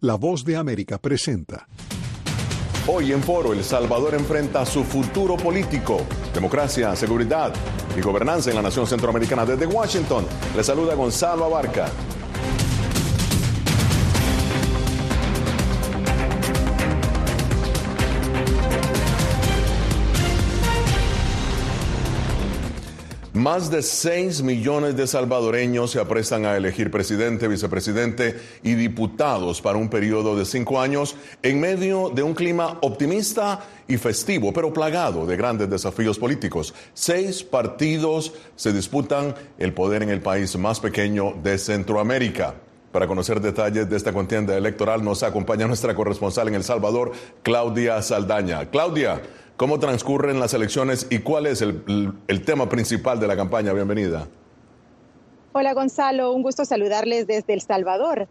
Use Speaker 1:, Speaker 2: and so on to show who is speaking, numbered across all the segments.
Speaker 1: La voz de América presenta.
Speaker 2: Hoy en Foro, El Salvador enfrenta su futuro político, democracia, seguridad y gobernanza en la nación centroamericana. Desde Washington, le saluda Gonzalo Abarca. Más de 6 millones de salvadoreños se aprestan a elegir presidente, vicepresidente y diputados para un periodo de cinco años en medio de un clima optimista y festivo, pero plagado de grandes desafíos políticos. Seis partidos se disputan el poder en el país más pequeño de Centroamérica. Para conocer detalles de esta contienda electoral nos acompaña nuestra corresponsal en El Salvador, Claudia Saldaña. Claudia, ¿Cómo transcurren las elecciones y cuál es el, tema principal de la campaña? Bienvenida.
Speaker 3: Hola Gonzalo, un gusto saludarles desde El Salvador.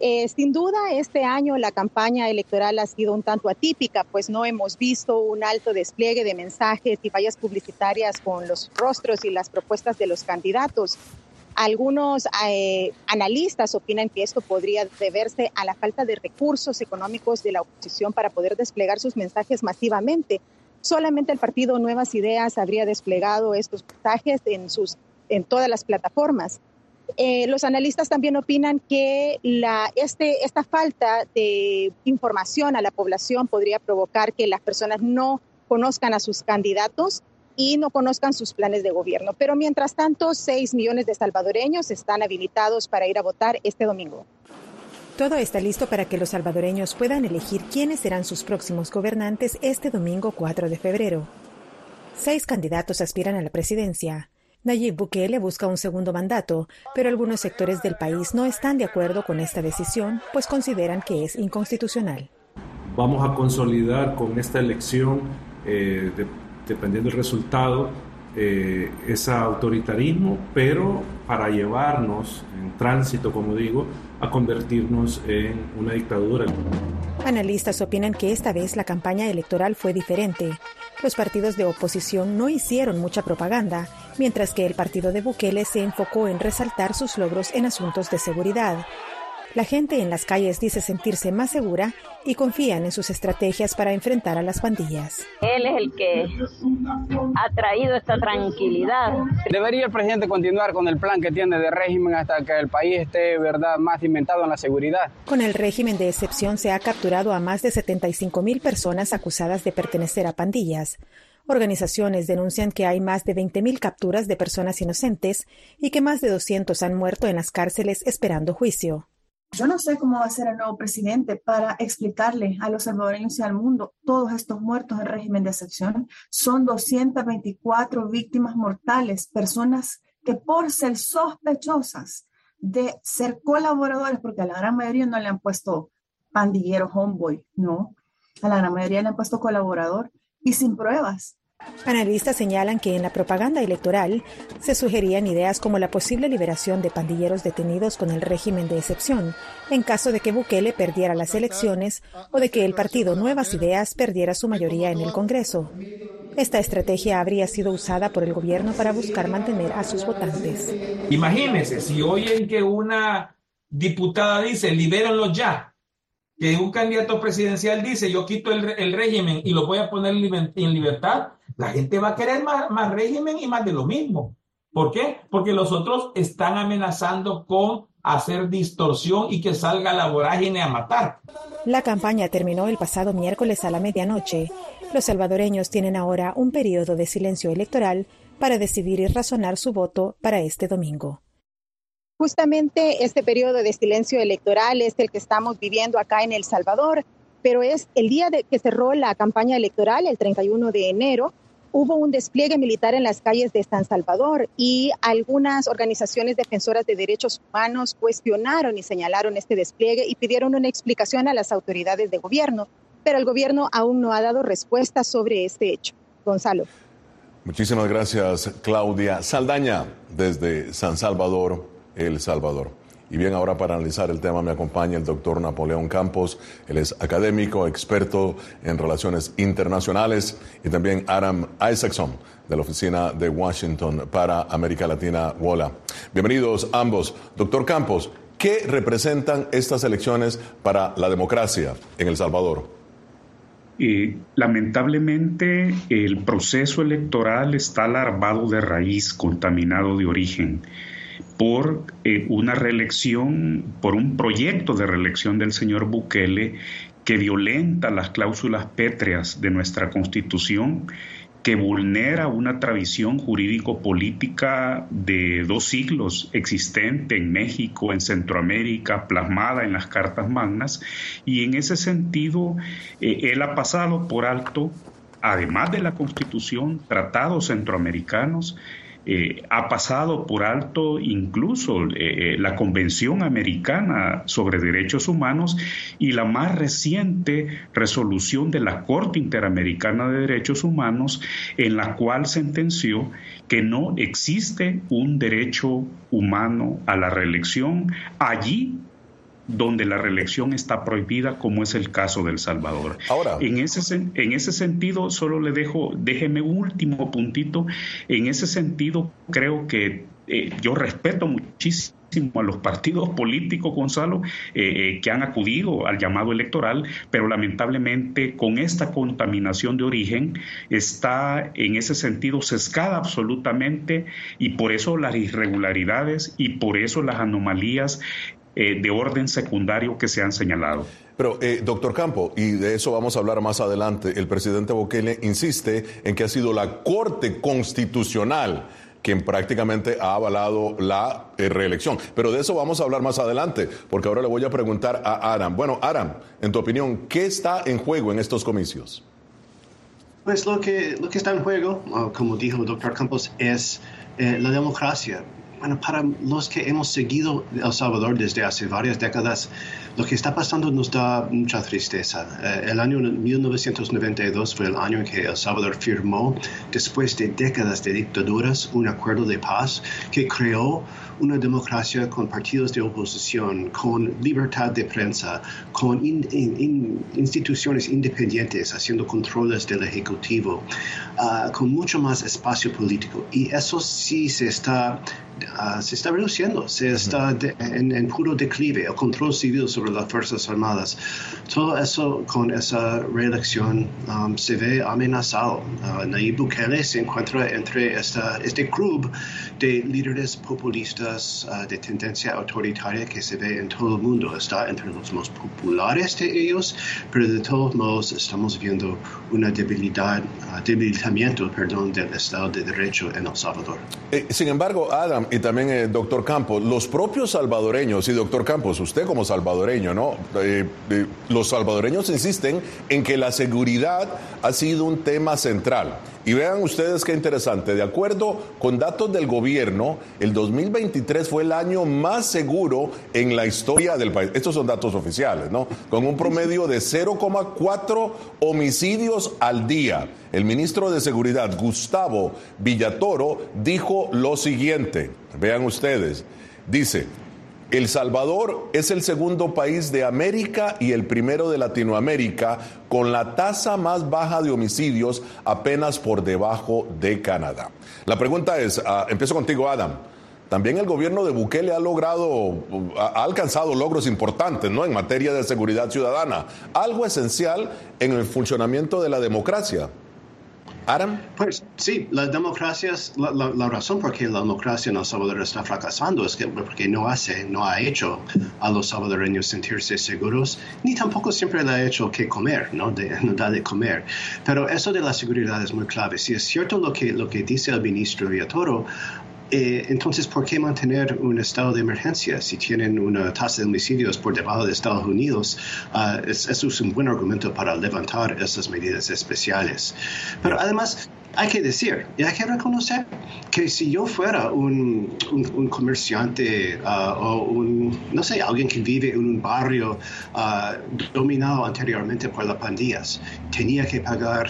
Speaker 3: Eh, sin duda, este año la campaña electoral ha sido un tanto atípica, pues no hemos visto un alto despliegue de mensajes y vallas publicitarias con los rostros y las propuestas de los candidatos. Algunos eh, analistas opinan que esto podría deberse a la falta de recursos económicos de la oposición para poder desplegar sus mensajes masivamente solamente el partido Nuevas Ideas habría desplegado estos mensajes en, sus, en todas las plataformas. Eh, los analistas también opinan que la, este, esta falta de información a la población podría provocar que las personas no conozcan a sus candidatos y no conozcan sus planes de gobierno. Pero mientras tanto, 6 millones de salvadoreños están habilitados para ir a votar este domingo.
Speaker 4: Todo está listo para que los salvadoreños puedan elegir quiénes serán sus próximos gobernantes este domingo 4 de febrero. Seis candidatos aspiran a la presidencia. Nayib Bukele busca un segundo mandato, pero algunos sectores del país no están de acuerdo con esta decisión, pues consideran que es inconstitucional.
Speaker 5: Vamos a consolidar con esta elección, eh, dependiendo del resultado, eh, ese autoritarismo, pero para llevarnos en tránsito, como digo, a convertirnos en una dictadura.
Speaker 4: Analistas opinan que esta vez la campaña electoral fue diferente. Los partidos de oposición no hicieron mucha propaganda, mientras que el partido de Bukele se enfocó en resaltar sus logros en asuntos de seguridad. La gente en las calles dice sentirse más segura y confían en sus estrategias para enfrentar a las pandillas.
Speaker 6: Él es el que ha traído esta tranquilidad.
Speaker 7: Debería el presidente continuar con el plan que tiene de régimen hasta que el país esté verdad más inventado en la seguridad.
Speaker 4: Con el régimen de excepción se ha capturado a más de 75 mil personas acusadas de pertenecer a pandillas. Organizaciones denuncian que hay más de 20.000 capturas de personas inocentes y que más de 200 han muerto en las cárceles esperando juicio.
Speaker 8: Yo no sé cómo va a ser el nuevo presidente para explicarle a los salvadoreños y al mundo todos estos muertos del régimen de excepción. Son 224 víctimas mortales, personas que por ser sospechosas de ser colaboradores, porque a la gran mayoría no le han puesto pandillero, homeboy, no, a la gran mayoría le han puesto colaborador y sin pruebas.
Speaker 4: Analistas señalan que en la propaganda electoral se sugerían ideas como la posible liberación de pandilleros detenidos con el régimen de excepción, en caso de que Bukele perdiera las elecciones o de que el partido Nuevas Ideas perdiera su mayoría en el Congreso. Esta estrategia habría sido usada por el gobierno para buscar mantener a sus votantes.
Speaker 9: Imagínense, si oyen que una diputada dice, libérenlos ya, que un candidato presidencial dice, yo quito el, régimen y lo voy a poner en libertad, la gente va a querer más, más régimen y más de lo mismo. ¿Por qué? Porque los otros están amenazando con hacer distorsión y que salga la vorágine a matar.
Speaker 4: La campaña terminó el pasado miércoles a la medianoche. Los salvadoreños tienen ahora un periodo de silencio electoral para decidir y razonar su voto para este domingo.
Speaker 3: Justamente este periodo de silencio electoral es el que estamos viviendo acá en El Salvador, pero es el día de que cerró la campaña electoral, el 31 de enero, hubo un despliegue militar en las calles de San Salvador y algunas organizaciones defensoras de derechos humanos cuestionaron y señalaron este despliegue y pidieron una explicación a las autoridades de gobierno, pero el gobierno aún no ha dado respuesta sobre este hecho. Gonzalo.
Speaker 2: Muchísimas gracias, Claudia Saldaña, desde San Salvador, el Salvador. Y bien, ahora para analizar el tema me acompaña el doctor Napoleón Campos. Él es académico, experto en relaciones internacionales y también Adam Isaacson de la Oficina de Washington para América Latina, WOLA. Bienvenidos ambos. Doctor Campos, ¿qué representan estas elecciones para la democracia en El Salvador?
Speaker 10: Eh, lamentablemente el proceso electoral está alarmado de raíz, contaminado de origen por eh, una reelección, por un proyecto de reelección del señor Bukele que violenta las cláusulas pétreas de nuestra constitución que vulnera una tradición jurídico-política de dos siglos existente en México, en Centroamérica, plasmada en las cartas magnas, y en ese sentido eh, él ha pasado por alto, además de la Constitución, tratados centroamericanos, eh, ha pasado por alto incluso eh, la Convención Americana sobre Derechos Humanos y la más reciente resolución de la Corte Interamericana de Derechos Humanos en la cual sentenció que no existe un derecho humano a la reelección. Allí donde la reelección está prohibida, como es el caso del Salvador. Ahora, en ese, en ese sentido, solo le dejo, déjeme un último puntito. En ese sentido, creo que eh, yo respeto muchísimo a los partidos políticos, Gonzalo, eh, eh, que han acudido al llamado electoral, pero lamentablemente con esta contaminación de origen está en ese sentido sesgada absolutamente y por eso las irregularidades y por eso las anomalías eh, de orden secundario que se han señalado.
Speaker 2: Pero, eh, doctor Campo, y de eso vamos a hablar más adelante, el presidente Bukele insiste en que ha sido la Corte Constitucional quien prácticamente ha avalado la eh, reelección. Pero de eso vamos a hablar más adelante, porque ahora le voy a preguntar a Aram. Bueno, Aram, en tu opinión, ¿qué está en juego en estos comicios?
Speaker 11: Pues lo que, lo que está en juego, como dijo el doctor Campos, es la democracia bueno, para los que hemos seguido El Salvador desde hace varias décadas, lo que está pasando nos da mucha tristeza. Eh, el año 1992 fue el año en que El Salvador firmó, después de décadas de dictaduras, un acuerdo de paz que creó una democracia con partidos de oposición, con libertad de prensa, con instituciones independientes haciendo controles del Ejecutivo, ah, con mucho más espacio político. Y eso sí se está Ah, se está reduciendo, se está en, puro declive, el control civil sobre las Fuerzas Armadas. Todo eso con esa reelección um, se ve amenazado. Uh, Nayib Bukele se encuentra entre esta, este club de líderes populistas uh, de tendencia autoritaria que se ve en todo el mundo. Está entre los más populares de ellos, pero de todos modos estamos viendo una debilidad, uh, debilitamiento perdón, del Estado de Derecho en El Salvador.
Speaker 2: Eh, sin embargo, Adam, y también eh, doctor Campos, los propios salvadoreños, y doctor Campos, usted como salvadoreño, ¿no? Eh, eh, los salvadoreños insisten en que la seguridad ha sido un tema central. Y vean ustedes qué interesante, de acuerdo con datos del gobierno, el 2023 fue el año más seguro en la historia del país. Estos son datos oficiales, ¿no? Con un promedio de 0,4 homicidios al día. El ministro de Seguridad, Gustavo Villatoro, dijo lo siguiente, vean ustedes, dice, el Salvador es el segundo país de América y el primero de Latinoamérica con la tasa más baja de homicidios apenas por debajo de Canadá. La pregunta es, ah, empiezo contigo Adam, también el gobierno de Bukele ha logrado, ha alcanzado logros importantes ¿no? en materia de seguridad ciudadana, algo esencial en el funcionamiento de la democracia. Adam?
Speaker 11: Pues sí, las democracias, la, la, razón por qué la democracia en El Salvador está fracasando es que porque no hace, no ha hecho a los salvadoreños sentirse seguros, ni tampoco siempre le ha hecho que comer, ¿no? No da de comer. Pero eso de la seguridad es muy clave. Si es cierto lo que, lo que dice el ministro Villatoro, eh, entonces, ¿por qué mantener un estado de emergencia si tienen una tasa de homicidios por debajo de Estados Unidos? Uh, eso es un buen argumento para levantar esas medidas especiales. Pero además, hay que decir y hay que reconocer que si yo fuera un, un, comerciante uh, o un, no sé, alguien que vive en un barrio uh, dominado anteriormente por las pandillas, tenía que pagar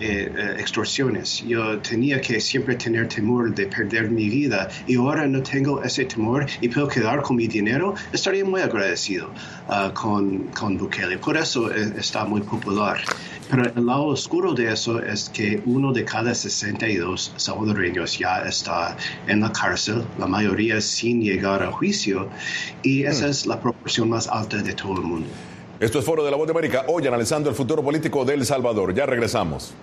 Speaker 11: eh, eh, extorsiones. Yo tenía que siempre tener temor de perder mi vida y ahora no tengo ese temor y puedo quedar con mi dinero. Estaría muy agradecido uh, con, con Bukele. Por eso está muy popular. Pero el lado oscuro de eso es que uno de cada 62 salvadoreños ya está en la cárcel, la mayoría sin llegar a juicio, y esa hmm. es la proporción más alta de todo el mundo.
Speaker 2: Esto es Foro de la Voz de América, hoy analizando el futuro político de El Salvador. Ya regresamos.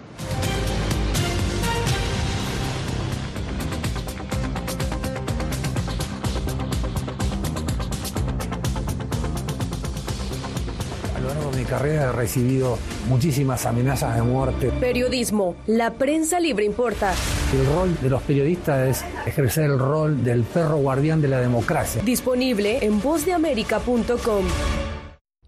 Speaker 12: A lo largo de mi carrera he recibido muchísimas amenazas de muerte.
Speaker 13: Periodismo, la prensa libre importa.
Speaker 12: El rol de los periodistas es ejercer el rol del perro guardián de la democracia.
Speaker 13: Disponible en vozdeamerica.com.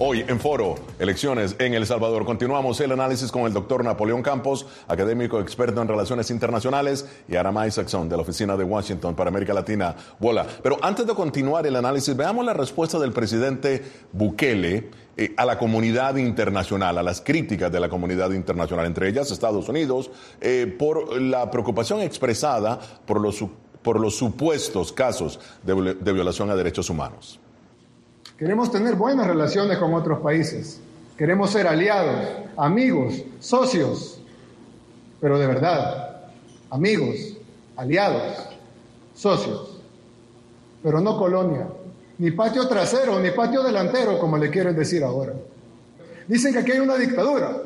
Speaker 2: Hoy en Foro, elecciones en El Salvador. Continuamos el análisis con el doctor Napoleón Campos, académico experto en relaciones internacionales, y Aram Isaacson de la Oficina de Washington para América Latina. Bola. Pero antes de continuar el análisis, veamos la respuesta del presidente Bukele eh, a la comunidad internacional, a las críticas de la comunidad internacional, entre ellas Estados Unidos, eh, por la preocupación expresada por los, por los supuestos casos de violación a derechos humanos.
Speaker 14: Queremos tener buenas relaciones con otros países. Queremos ser aliados, amigos, socios. Pero de verdad, amigos, aliados, socios. Pero no colonia, ni patio trasero, ni patio delantero, como le quieren decir ahora. Dicen que aquí hay una dictadura,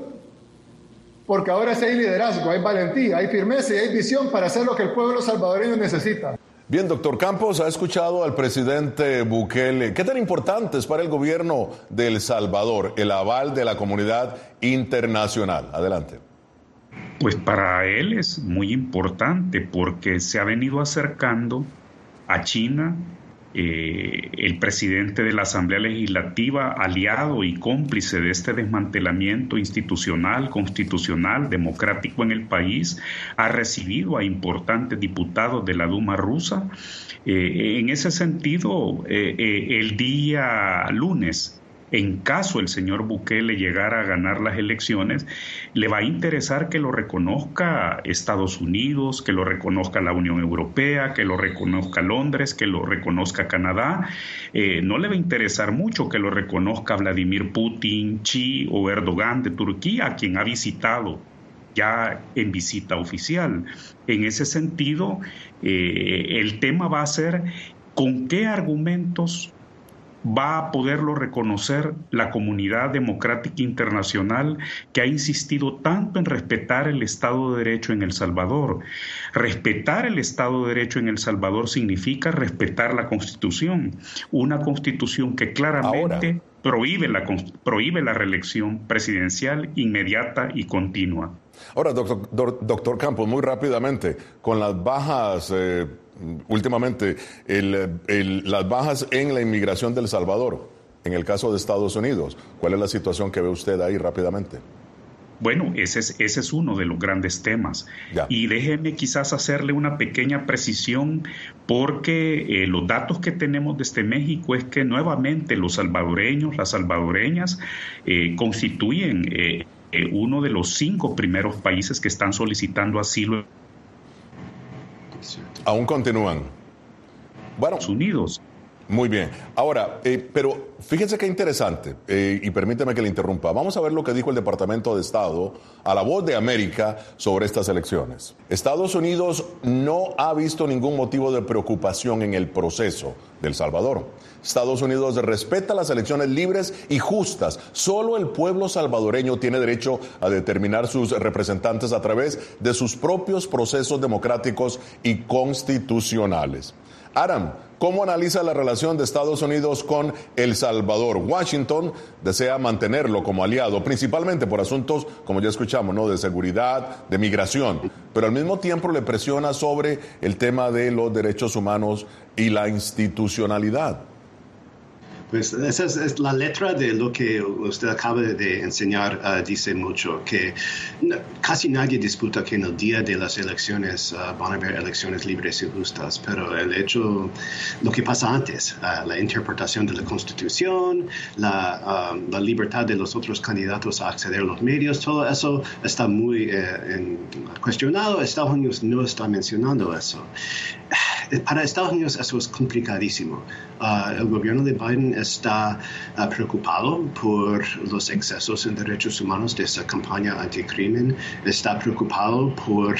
Speaker 14: porque ahora sí hay liderazgo, hay valentía, hay firmeza y hay visión para hacer lo que el pueblo salvadoreño necesita.
Speaker 2: Bien, doctor Campos, ha escuchado al presidente Bukele. ¿Qué tan importante es para el gobierno de El Salvador el aval de la comunidad internacional? Adelante.
Speaker 10: Pues para él es muy importante porque se ha venido acercando a China, eh, el presidente de la Asamblea Legislativa, aliado y cómplice de este desmantelamiento institucional, constitucional, democrático en el país, ha recibido a importantes diputados de la Duma rusa. Eh, en ese sentido, eh, el día lunes en caso el señor Bukele llegara a ganar las elecciones, le va a interesar que lo reconozca Estados Unidos, que lo reconozca la Unión Europea, que lo reconozca Londres, que lo reconozca Canadá. Eh, no le va a interesar mucho que lo reconozca Vladimir Putin, Xi o Erdogan de Turquía, quien ha visitado ya en visita oficial. En ese sentido, eh, el tema va a ser con qué argumentos va a poderlo reconocer la comunidad democrática internacional que ha insistido tanto en respetar el Estado de Derecho en El Salvador. Respetar el Estado de Derecho en El Salvador significa respetar la Constitución, una Constitución que claramente prohíbe la, prohíbe la reelección presidencial inmediata y continua.
Speaker 2: Ahora, doctor, doctor Campos, muy rápidamente, con las bajas, eh, últimamente, las bajas en la inmigración del Salvador, en el caso de Estados Unidos, ¿cuál es la situación que ve usted ahí rápidamente?
Speaker 10: Bueno, ese es, ese es uno de los grandes temas. Y déjeme quizás hacerle una pequeña precisión porque eh, los datos que tenemos desde México es que nuevamente los salvadoreños, las salvadoreñas, eh, constituyen eh, uno de los cinco primeros países que están solicitando asilo.
Speaker 2: Aún continúan.
Speaker 10: Bueno, Unidos.
Speaker 2: Muy bien. Ahora, eh, pero fíjense qué interesante, eh, y permíteme que le interrumpa. Vamos a ver lo que dijo el Departamento de Estado a la voz de América sobre estas elecciones. Estados Unidos no ha visto ningún motivo de preocupación en el proceso del Salvador. Estados Unidos respeta las elecciones libres y justas. Solo el pueblo salvadoreño tiene derecho a determinar sus representantes a través de sus propios procesos democráticos y constitucionales. Aram, ¿cómo analiza la relación de Estados Unidos con El Salvador? Washington desea mantenerlo como aliado, principalmente por asuntos, como ya escuchamos, ¿no? de seguridad, de migración, pero al mismo tiempo le presiona sobre el tema de los derechos humanos y la institucionalidad.
Speaker 11: Pues esa es, la letra de lo que usted acaba de enseñar, ah, dice mucho, que casi nadie disputa que en el día de las elecciones ah, van a haber elecciones libres y justas, pero el hecho, lo que pasa antes, ah, la interpretación de la Constitución, la, la, libertad de los otros candidatos a acceder a los medios, todo eso está muy eh, cuestionado. Estados Unidos no está mencionando eso. Para Estados Unidos eso es complicadísimo. el gobierno de Biden está uh, preocupado por los excesos en derechos humanos de esa campaña anticrimen, está preocupado por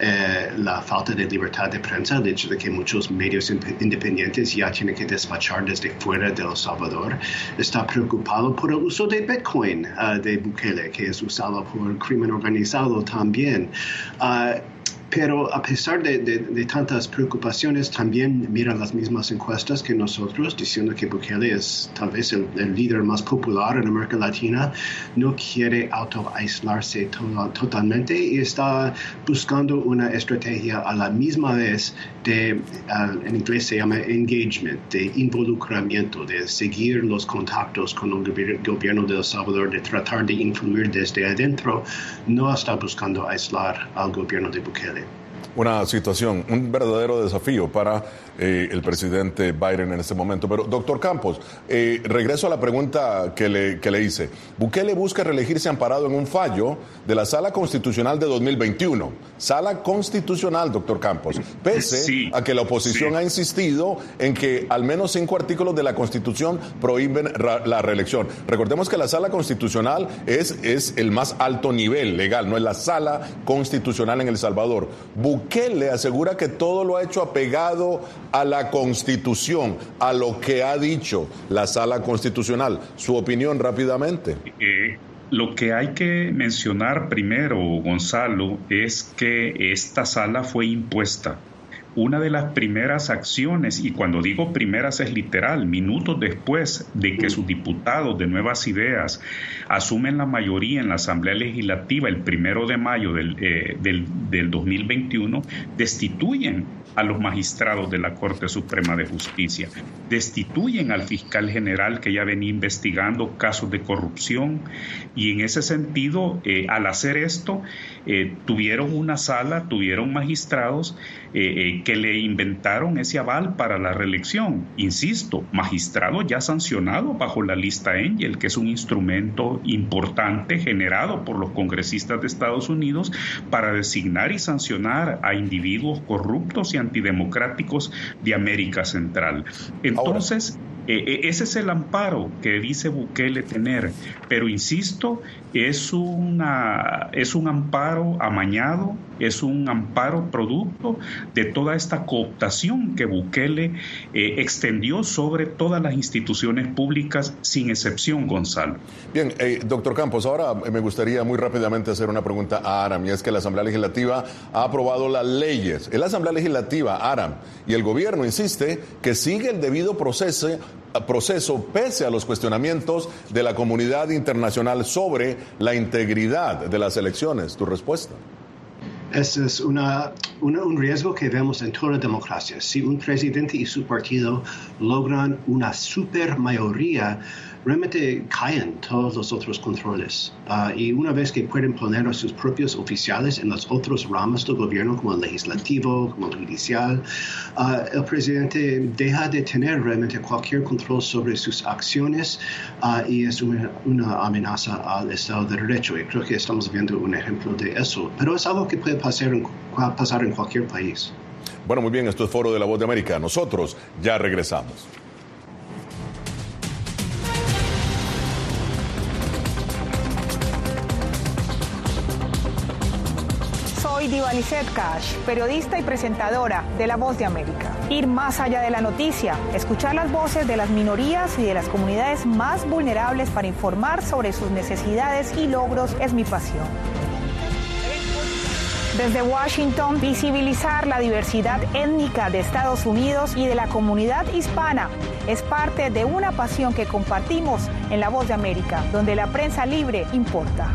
Speaker 11: eh, la falta de libertad de prensa, el hecho de que muchos medios independientes ya tienen que despachar desde fuera de El Salvador, está preocupado por el uso de Bitcoin uh, de Bukele, que es usado por crimen organizado también. Pero a pesar de, tantas preocupaciones, también mira las mismas encuestas que nosotros, diciendo que Bukele es tal vez el, líder más popular en América Latina, no quiere auto-aislarse totalmente y está buscando una estrategia a la misma vez de, en inglés se llama engagement, de involucramiento, de seguir los contactos con el gobierno de El Salvador, de tratar de influir desde adentro, no está buscando aislar al gobierno de Bukele
Speaker 2: una situación, un verdadero desafío para eh, el presidente Biden en este momento. Pero, doctor Campos, eh, regreso a la pregunta que le, que le hice. Bukele busca reelegirse amparado en un fallo de la Sala Constitucional de 2021. Sala Constitucional, doctor Campos, pese a que la oposición ha insistido en que al menos cinco artículos de la Constitución prohíben la reelección. Recordemos que la Sala Constitucional es, es el más alto nivel legal, no es la Sala Constitucional en El Salvador. Bukele asegura que todo lo ha hecho apegado a la Constitución, a lo que ha dicho la Sala Constitucional. Su opinión rápidamente.
Speaker 10: Eh, lo que hay que mencionar primero, Gonzalo, es que esta sala fue impuesta una de las primeras acciones, y cuando digo primeras es literal, minutos después de que sus diputados de Nuevas Ideas asumen la mayoría en la Asamblea Legislativa el primero de mayo del, eh, del, del 2021, destituyen a los magistrados de la Corte Suprema de Justicia, destituyen al fiscal general que ya venía investigando casos de corrupción y en ese sentido, eh, al hacer esto, eh, tuvieron una sala, tuvieron magistrados eh, que le inventaron ese aval para la reelección. Insisto, magistrados ya sancionados bajo la lista Angel, que es un instrumento importante generado por los congresistas de Estados Unidos para designar y sancionar a individuos corruptos y antidemocráticos de América Central. Entonces, eh, eh, ese es el amparo que dice Bukele tener, pero insisto, es, una, es un amparo amañado, es un amparo producto de toda esta cooptación que Bukele eh, extendió sobre todas las instituciones públicas sin excepción, Gonzalo.
Speaker 2: Bien, eh, doctor Campos, ahora me gustaría muy rápidamente hacer una pregunta a Aram, y es que la Asamblea Legislativa ha aprobado las leyes. En la Asamblea Legislativa, Aram, y el gobierno insiste que sigue el debido proceso proceso pese a los cuestionamientos de la comunidad internacional sobre la integridad de las elecciones. ¿Tu respuesta?
Speaker 11: Ese es una, un riesgo que vemos en toda democracia. Si un presidente y su partido logran una super mayoría, realmente caen todos los otros controles. Ah, y una vez que pueden poner a sus propios oficiales en los otros ramas del gobierno, como el legislativo, como el judicial, ah, el presidente deja de tener realmente cualquier control sobre sus acciones ah, y es una, una, amenaza al Estado de Derecho. Y creo que estamos viendo un ejemplo de eso. Pero es algo que puede pasar en, pasar en cualquier país.
Speaker 2: Bueno, muy bien, esto es Foro de la Voz de América. Nosotros ya regresamos.
Speaker 15: Divanicet Cash, periodista y presentadora de La Voz de América. Ir más allá de la noticia, escuchar las voces de las minorías y de las comunidades más vulnerables para informar sobre sus necesidades y logros es mi pasión. Desde Washington, visibilizar la diversidad étnica de Estados Unidos y de la comunidad hispana es parte de una pasión que compartimos en La Voz de América, donde la prensa libre importa.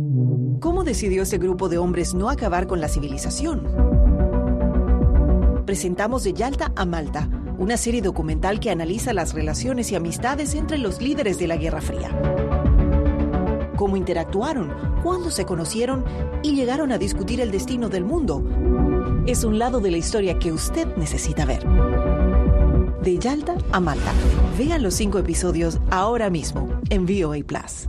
Speaker 16: ¿Cómo decidió ese grupo de hombres no acabar con la civilización? Presentamos de Yalta a Malta, una serie documental que analiza las relaciones y amistades entre los líderes de la Guerra Fría. Cómo interactuaron, cuándo se conocieron y llegaron a discutir el destino del mundo. Es un lado de la historia que usted necesita ver. De Yalta a Malta. Vean los cinco episodios ahora mismo en VOA Plus.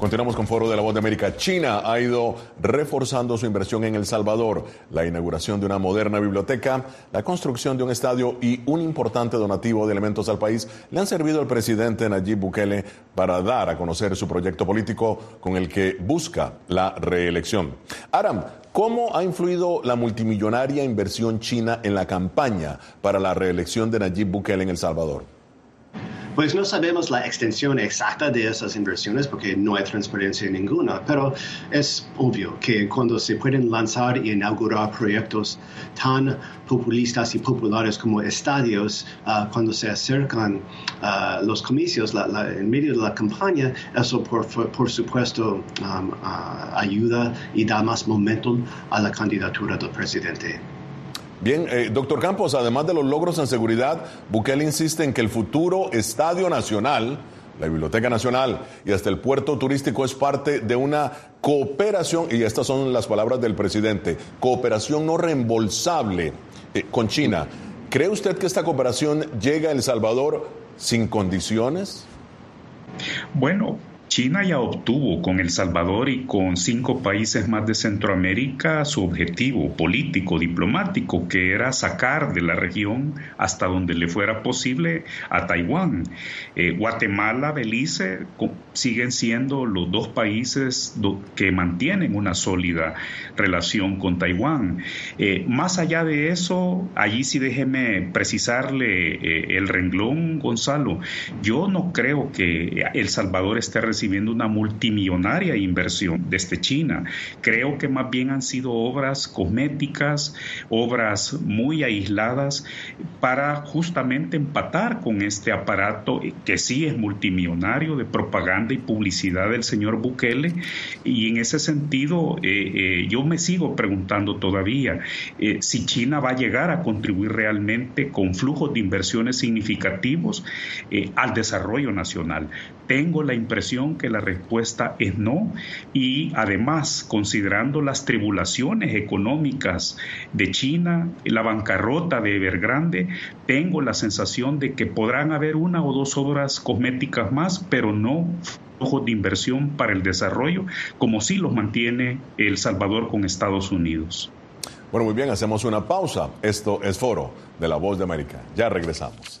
Speaker 2: Continuamos con Foro de la Voz de América. China ha ido reforzando su inversión en El Salvador. La inauguración de una moderna biblioteca, la construcción de un estadio y un importante donativo de elementos al país le han servido al presidente Nayib Bukele para dar a conocer su proyecto político con el que busca la reelección. Aram, ¿Cómo ha influido la multimillonaria inversión china en la campaña para la reelección de Nayib Bukele en El Salvador?
Speaker 11: Pues no sabemos la extensión exacta de esas inversiones porque no hay transparencia ninguna, pero es obvio que cuando se pueden lanzar y inaugurar proyectos tan populistas y populares como estadios, ah, cuando se acercan ah, los comicios en medio de la campaña, eso por, supuesto um, ah, ayuda y da más momentum a la candidatura del presidente.
Speaker 2: Bien, eh, doctor Campos, además de los logros en seguridad, Bukele insiste en que el futuro Estadio Nacional, la Biblioteca Nacional y hasta el puerto turístico es parte de una cooperación, y estas son las palabras del presidente, cooperación no reembolsable eh, con China. ¿Cree usted que esta cooperación llega a El Salvador sin condiciones?
Speaker 10: Bueno, China ya obtuvo con El Salvador y con cinco países más de Centroamérica su objetivo político, diplomático, que era sacar de la región hasta donde le fuera posible a Taiwán. Eh, Guatemala, Belice siguen siendo los dos países que mantienen una sólida relación con Taiwán. Eh, más allá de eso, allí sí déjeme precisarle eh, el renglón, Gonzalo. Yo no creo que El Salvador esté recibiendo una multimillonaria inversión desde China. Creo que más bien han sido obras cosméticas, obras muy aisladas para justamente empatar con este aparato que sí es multimillonario de propaganda y publicidad del señor Bukele. Y en ese sentido, eh, eh, yo me sigo preguntando todavía eh, si China va a llegar a contribuir realmente con flujos de inversiones significativos al desarrollo nacional. Tengo la impresión que la respuesta es no y además, considerando las tribulaciones económicas de China, la bancarrota de Evergrande, tengo la sensación de que podrán haber una o dos obras cosméticas más, pero no ojos de inversión para el desarrollo, como sí los mantiene El Salvador con Estados Unidos.
Speaker 2: Bueno, muy bien, hacemos una pausa. Esto es Foro de la Voz de América. Ya regresamos.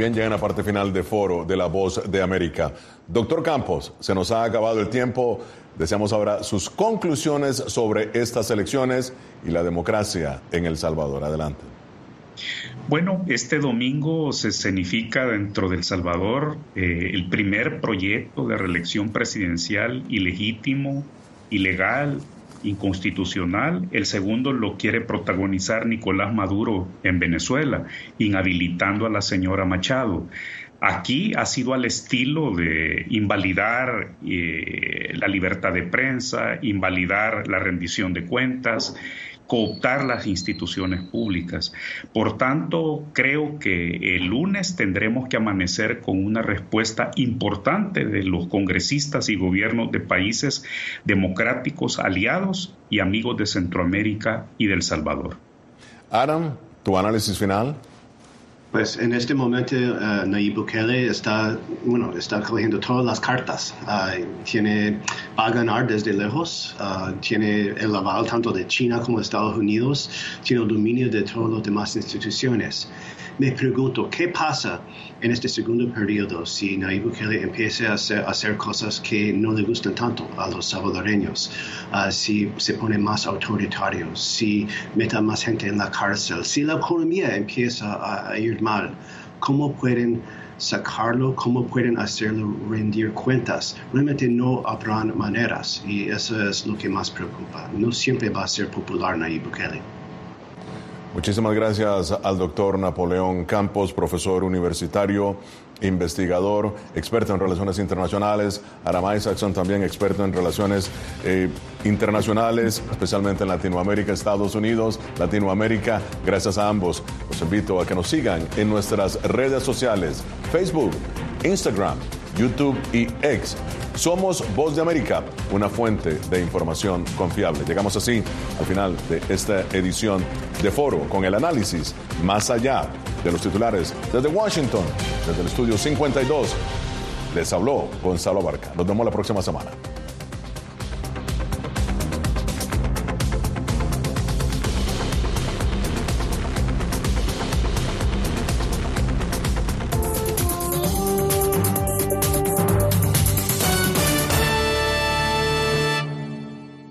Speaker 2: Bien, llega en la parte final de foro de La Voz de América. Doctor Campos, se nos ha acabado el tiempo. Deseamos ahora sus conclusiones sobre estas elecciones y la democracia en El Salvador. Adelante.
Speaker 10: Bueno, este domingo se escenifica dentro del Salvador eh, el primer proyecto de reelección presidencial ilegítimo, ilegal inconstitucional. El segundo lo quiere protagonizar Nicolás Maduro en Venezuela, inhabilitando a la señora Machado. Aquí ha sido al estilo de invalidar eh, la libertad de prensa, invalidar la rendición de cuentas, cooptar las instituciones públicas. Por tanto, creo que el lunes tendremos que amanecer con una respuesta importante de los congresistas y gobiernos de países democráticos aliados y amigos de Centroamérica y del Salvador.
Speaker 2: Adam, tu análisis final.
Speaker 11: Pues en este momento uh, Nayib Bukele está, bueno, está cogiendo todas las cartas. Uh, tiene, va a ganar desde lejos, uh, tiene el aval tanto de China como de Estados Unidos, tiene el dominio de todas las demás instituciones. Me pregunto, ¿qué pasa en este segundo periodo si Nayib Bukele empiece a hacer, cosas que no le gustan tanto a los salvadoreños? si se pone más autoritario, si meta más gente en la cárcel, si la economía empieza a ir mal, ¿cómo pueden sacarlo, cómo pueden hacerlo rendir cuentas. Realmente no habrán maneras y eso es lo que más preocupa. No siempre va a ser popular Nayib Bukele.
Speaker 2: Muchísimas gracias al doctor Napoleón Campos, profesor universitario, investigador, experto en relaciones internacionales. Aramay Saxon también experto en relaciones eh, internacionales, especialmente en Latinoamérica, Estados Unidos, Latinoamérica. Gracias a ambos. Los invito a que nos sigan en nuestras redes sociales, Facebook, Instagram, YouTube y X. Somos Voz de América, una fuente de información confiable. Llegamos así al final de esta edición de Foro con el análisis más allá de los titulares desde Washington, desde el estudio 52. Les habló Gonzalo Barca. Nos vemos la próxima semana.